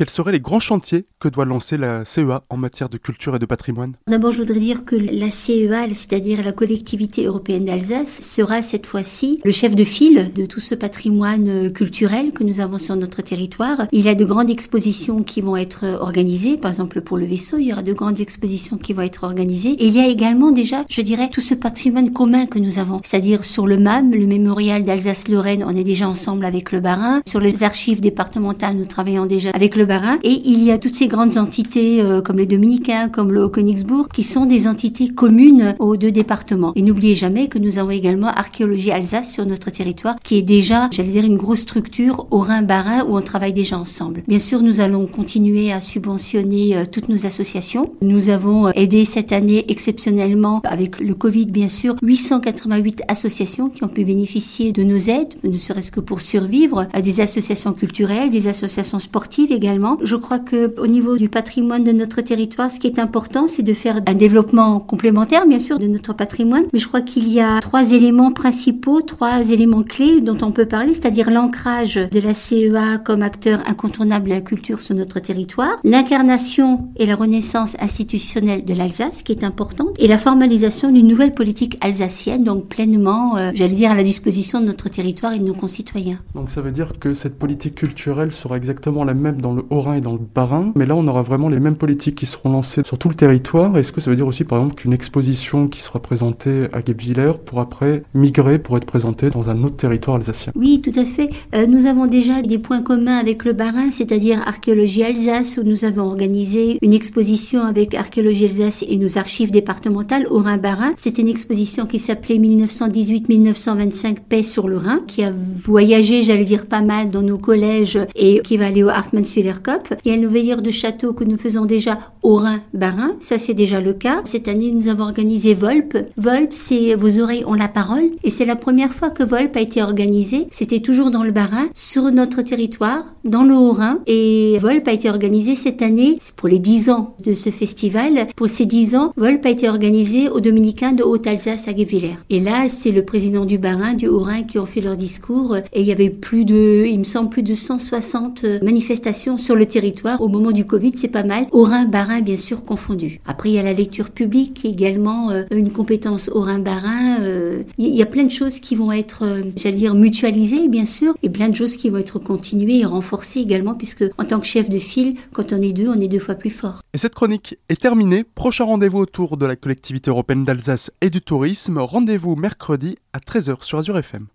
quels seraient les grands chantiers que doit lancer la CEA en matière de culture et de patrimoine? D'abord, je voudrais dire que la CEA, c'est-à-dire la collectivité européenne d'Alsace, sera cette fois-ci le chef de file de tout ce patrimoine culturel que nous avons sur notre territoire. Il y a de grandes expositions qui vont être organisées, par exemple pour le vaisseau, il y aura de grandes expositions qui vont être organisées. Et il y a également déjà, je dirais, tout ce patrimoine commun que nous avons, c'est-à-dire sur le MAM, le mémorial d'Alsace-Lorraine, on est déjà ensemble avec le Barin. Sur les archives départementales, nous travaillons déjà avec le Et il y a toutes ces grandes entités euh, comme les Dominicains, comme le Haut-Königsbourg, qui sont des entités communes aux deux départements. Et n'oubliez jamais que nous avons également Archéologie Alsace sur notre territoire, qui est déjà, j'allais dire, une grosse structure au Rhin-Barin où on travaille déjà ensemble. Bien sûr, nous allons continuer à subventionner euh, toutes nos associations. Nous avons euh, aidé cette année exceptionnellement, avec le Covid bien sûr, 888 associations qui ont pu bénéficier de nos aides, ne serait-ce que pour survivre, à des associations culturelles, des associations sportives également. Je crois que au niveau du patrimoine de notre territoire, ce qui est important, c'est de faire un développement complémentaire, bien sûr, de notre patrimoine. Mais je crois qu'il y a trois éléments principaux, trois éléments clés dont on peut parler, c'est-à-dire l'ancrage de la CEA comme acteur incontournable de la culture sur notre territoire, l'incarnation et la renaissance institutionnelle de l'Alsace, qui est importante, et la formalisation d'une nouvelle politique alsacienne, donc pleinement, euh, j'allais dire, à la disposition de notre territoire et de nos concitoyens. Donc ça veut dire que cette politique culturelle sera exactement la même dans le Haut-Rhin et dans le Bas-Rhin, mais là on aura vraiment les mêmes politiques qui seront lancées sur tout le territoire. Est-ce que ça veut dire aussi par exemple qu'une exposition qui sera présentée à Guebwiller pour après migrer pour être présentée dans un autre territoire alsacien? Oui, tout à fait. Euh, nous avons déjà des points communs avec le Bas-Rhin, c'est-à-dire Archéologie Alsace, où nous avons organisé une exposition avec Archéologie Alsace et nos archives départementales au Rhin-Bas-Rhin. C'était une exposition qui s'appelait 1918-1925 Paix sur le Rhin, qui a voyagé, j'allais dire, pas mal dans nos collèges et qui va aller au Hartmannswiller Cup. Il y a de château que nous faisons déjà au Rhin-Bas-Rhin. Ça, c'est déjà le cas. Cette année, nous avons organisé Volp. Volp, c'est Vos oreilles ont la parole. Et c'est la première fois que Volp a été organisé. C'était toujours dans le Bas-Rhin, sur notre territoire, dans le Haut-Rhin. Et Volp a été organisé cette année, c'est pour les 10 ans de ce festival. Pour ces 10 ans, Volp a été organisé aux Dominicains de Haute-Alsace à Guevillers. Et là, c'est le président du Bas-Rhin, du Haut-Rhin qui ont fait leur discours. Et il y avait plus de, il me semble, plus de 160 manifestations sur le territoire. Au moment du Covid, c'est pas mal. Haut-Rhin, Bien sûr, confondus. Après, il y a la lecture publique, également euh, une compétence Haut-Rhin, Bas-Rhin. Euh, il y a plein de choses qui vont être, euh, j'allais dire, mutualisées, bien sûr, et plein de choses qui vont être continuées et renforcées également, puisque en tant que chef de file, quand on est deux, on est deux fois plus fort. Et cette chronique est terminée. Prochain rendez-vous autour de la collectivité européenne d'Alsace et du tourisme. Rendez-vous mercredi à 13h sur Azure FM.